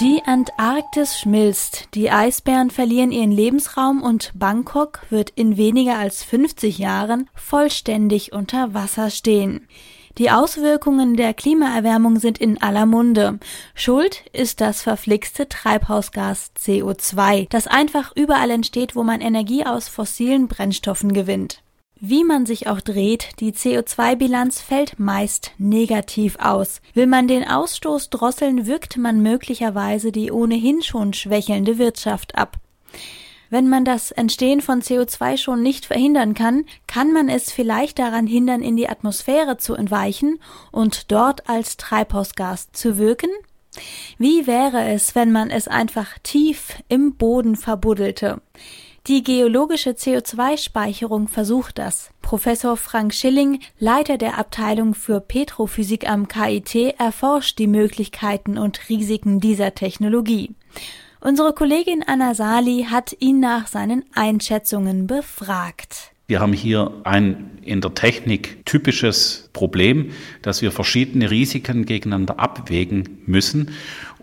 Die Antarktis schmilzt, die Eisbären verlieren ihren Lebensraum und Bangkok wird in weniger als 50 Jahren vollständig unter Wasser stehen. Die Auswirkungen der Klimaerwärmung sind in aller Munde. Schuld ist das verflixte Treibhausgas CO2, das einfach überall entsteht, wo man Energie aus fossilen Brennstoffen gewinnt. Wie man sich auch dreht, die CO2-Bilanz fällt meist negativ aus. Will man den Ausstoß drosseln, wirkt man möglicherweise die ohnehin schon schwächelnde Wirtschaft ab. Wenn man das Entstehen von CO2 schon nicht verhindern kann, kann man es vielleicht daran hindern, in die Atmosphäre zu entweichen und dort als Treibhausgas zu wirken? Wie wäre es, wenn man es einfach tief im Boden verbuddelte? Die geologische CO2-Speicherung versucht das. Professor Frank Schilling, Leiter der Abteilung für Petrophysik am KIT, erforscht die Möglichkeiten und Risiken dieser Technologie. Unsere Kollegin Anna Sali hat ihn nach seinen Einschätzungen befragt. Wir haben hier ein in der Technik typisches Problem, dass wir verschiedene Risiken gegeneinander abwägen müssen.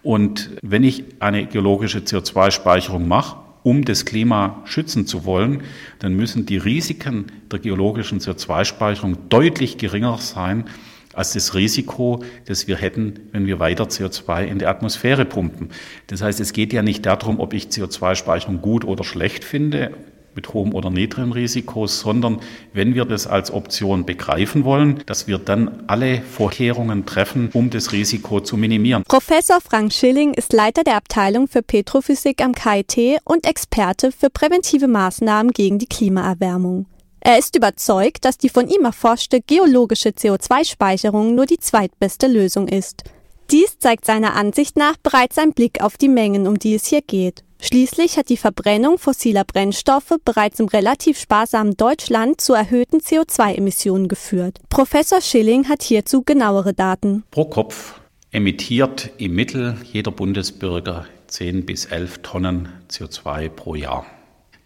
Und wenn ich eine geologische CO2-Speicherung mache, um das Klima schützen zu wollen, dann müssen die Risiken der geologischen CO2-Speicherung deutlich geringer sein als das Risiko, das wir hätten, wenn wir weiter CO2 in die Atmosphäre pumpen. Das heißt, es geht ja nicht darum, ob ich CO2-Speicherung gut oder schlecht finde mit hohem oder niedrigem Risiko, sondern wenn wir das als Option begreifen wollen, dass wir dann alle Vorkehrungen treffen, um das Risiko zu minimieren. Professor Frank Schilling ist Leiter der Abteilung für Petrophysik am KIT und Experte für präventive Maßnahmen gegen die Klimaerwärmung. Er ist überzeugt, dass die von ihm erforschte geologische CO2-Speicherung nur die zweitbeste Lösung ist. Dies zeigt seiner Ansicht nach bereits ein Blick auf die Mengen, um die es hier geht. Schließlich hat die Verbrennung fossiler Brennstoffe bereits im relativ sparsamen Deutschland zu erhöhten CO2-Emissionen geführt. Professor Schilling hat hierzu genauere Daten. Pro Kopf emittiert im Mittel jeder Bundesbürger 10 bis 11 Tonnen CO2 pro Jahr.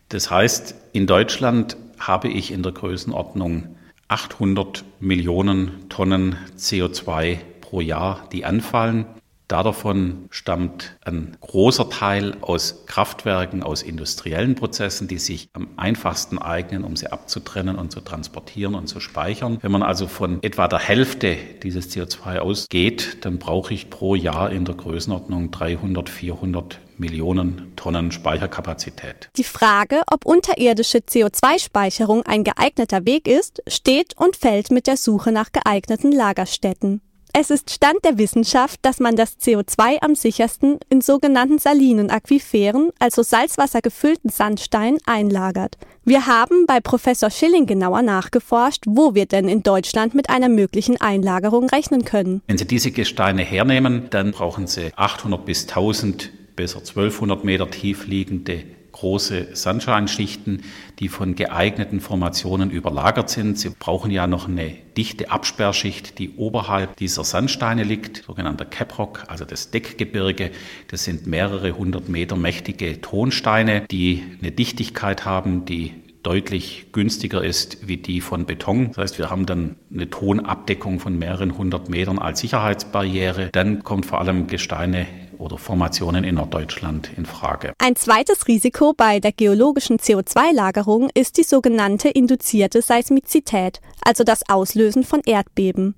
Das heißt, in Deutschland habe ich in der Größenordnung 800 Millionen Tonnen CO2 pro Jahr, die anfallen. Davon stammt ein großer Teil aus Kraftwerken, aus industriellen Prozessen, die sich am einfachsten eignen, um sie abzutrennen und zu transportieren und zu speichern. Wenn man also von etwa der Hälfte dieses CO2 ausgeht, dann brauche ich pro Jahr in der Größenordnung 300, 400 Millionen Tonnen Speicherkapazität. Die Frage, ob unterirdische CO2-Speicherung ein geeigneter Weg ist, steht und fällt mit der Suche nach geeigneten Lagerstätten. Es ist Stand der Wissenschaft, dass man das CO2 am sichersten in sogenannten salinen Aquiferen, also salzwassergefüllten Sandstein, einlagert. Wir haben bei Professor Schilling genauer nachgeforscht, wo wir denn in Deutschland mit einer möglichen Einlagerung rechnen können. Wenn Sie diese Gesteine hernehmen, dann brauchen Sie 800 bis 1000, besser 1200 Meter tief liegende große Sandsteinschichten, die von geeigneten Formationen überlagert sind. Sie brauchen ja noch eine dichte Absperrschicht, die oberhalb dieser Sandsteine liegt, sogenannter Caprock, also das Deckgebirge. Das sind mehrere hundert Meter mächtige Tonsteine, die eine Dichtigkeit haben, die deutlich günstiger ist wie die von Beton. Das heißt, wir haben dann eine Tonabdeckung von mehreren hundert Metern als Sicherheitsbarriere. Dann kommt vor allem Gesteine oder Formationen in Norddeutschland in Frage. Ein zweites Risiko bei der geologischen CO2-Lagerung ist die sogenannte induzierte Seismizität, also das Auslösen von Erdbeben.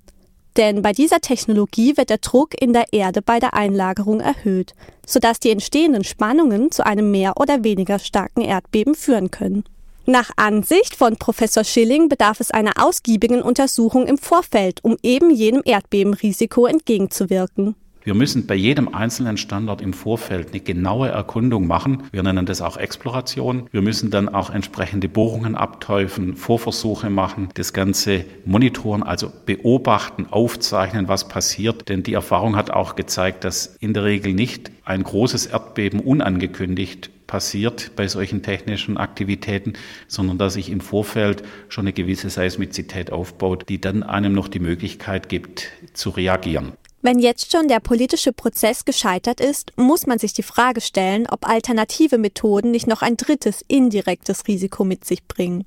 Denn bei dieser Technologie wird der Druck in der Erde bei der Einlagerung erhöht, sodass die entstehenden Spannungen zu einem mehr oder weniger starken Erdbeben führen können. Nach Ansicht von Professor Schilling bedarf es einer ausgiebigen Untersuchung im Vorfeld, um eben jenem Erdbebenrisiko entgegenzuwirken. Wir müssen bei jedem einzelnen Standort im Vorfeld eine genaue Erkundung machen. Wir nennen das auch Exploration. Wir müssen dann auch entsprechende Bohrungen abteufen, Vorversuche machen, das Ganze monitoren, also beobachten, aufzeichnen, was passiert. Denn die Erfahrung hat auch gezeigt, dass in der Regel nicht ein großes Erdbeben unangekündigt passiert bei solchen technischen Aktivitäten, sondern dass sich im Vorfeld schon eine gewisse Seismizität aufbaut, die dann einem noch die Möglichkeit gibt, zu reagieren. Wenn jetzt schon der politische Prozess gescheitert ist, muss man sich die Frage stellen, ob alternative Methoden nicht noch ein drittes indirektes Risiko mit sich bringen.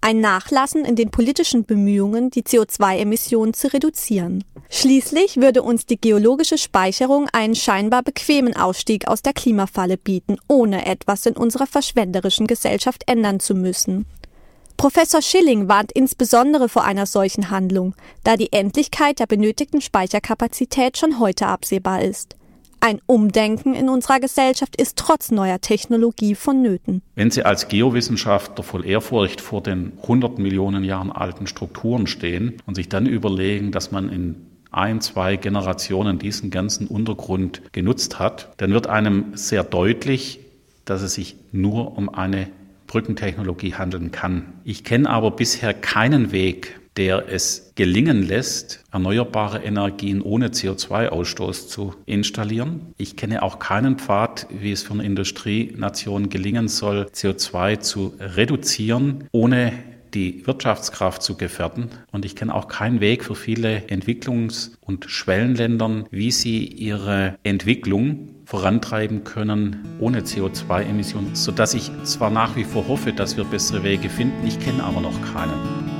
ein Nachlassen in den politischen Bemühungen, die CO2-Emissionen zu reduzieren. Schließlich würde uns die geologische Speicherung einen scheinbar bequemen Ausstieg aus der Klimafalle bieten, ohne etwas in unserer verschwenderischen Gesellschaft ändern zu müssen. Professor Schilling warnt insbesondere vor einer solchen Handlung, da die Endlichkeit der benötigten Speicherkapazität schon heute absehbar ist. Ein Umdenken in unserer Gesellschaft ist trotz neuer Technologie vonnöten. Wenn Sie als Geowissenschaftler voll Ehrfurcht vor den 100 Millionen Jahren alten Strukturen stehen und sich dann überlegen, dass man in ein, zwei Generationen diesen ganzen Untergrund genutzt hat, dann wird einem sehr deutlich, dass es sich nur um eine Brückentechnologie handeln kann. Ich kenne aber bisher keinen Weg, der es gelingen lässt, erneuerbare Energien ohne CO2-Ausstoß zu installieren. Ich kenne auch keinen Pfad, wie es für eine Industrienation gelingen soll, CO2 zu reduzieren, ohne die Wirtschaftskraft zu gefährden. Und ich kenne auch keinen Weg für viele Entwicklungs- und Schwellenländern, wie sie ihre Entwicklung vorantreiben können ohne CO2-Emissionen, sodass ich zwar nach wie vor hoffe, dass wir bessere Wege finden, ich kenne aber noch keinen.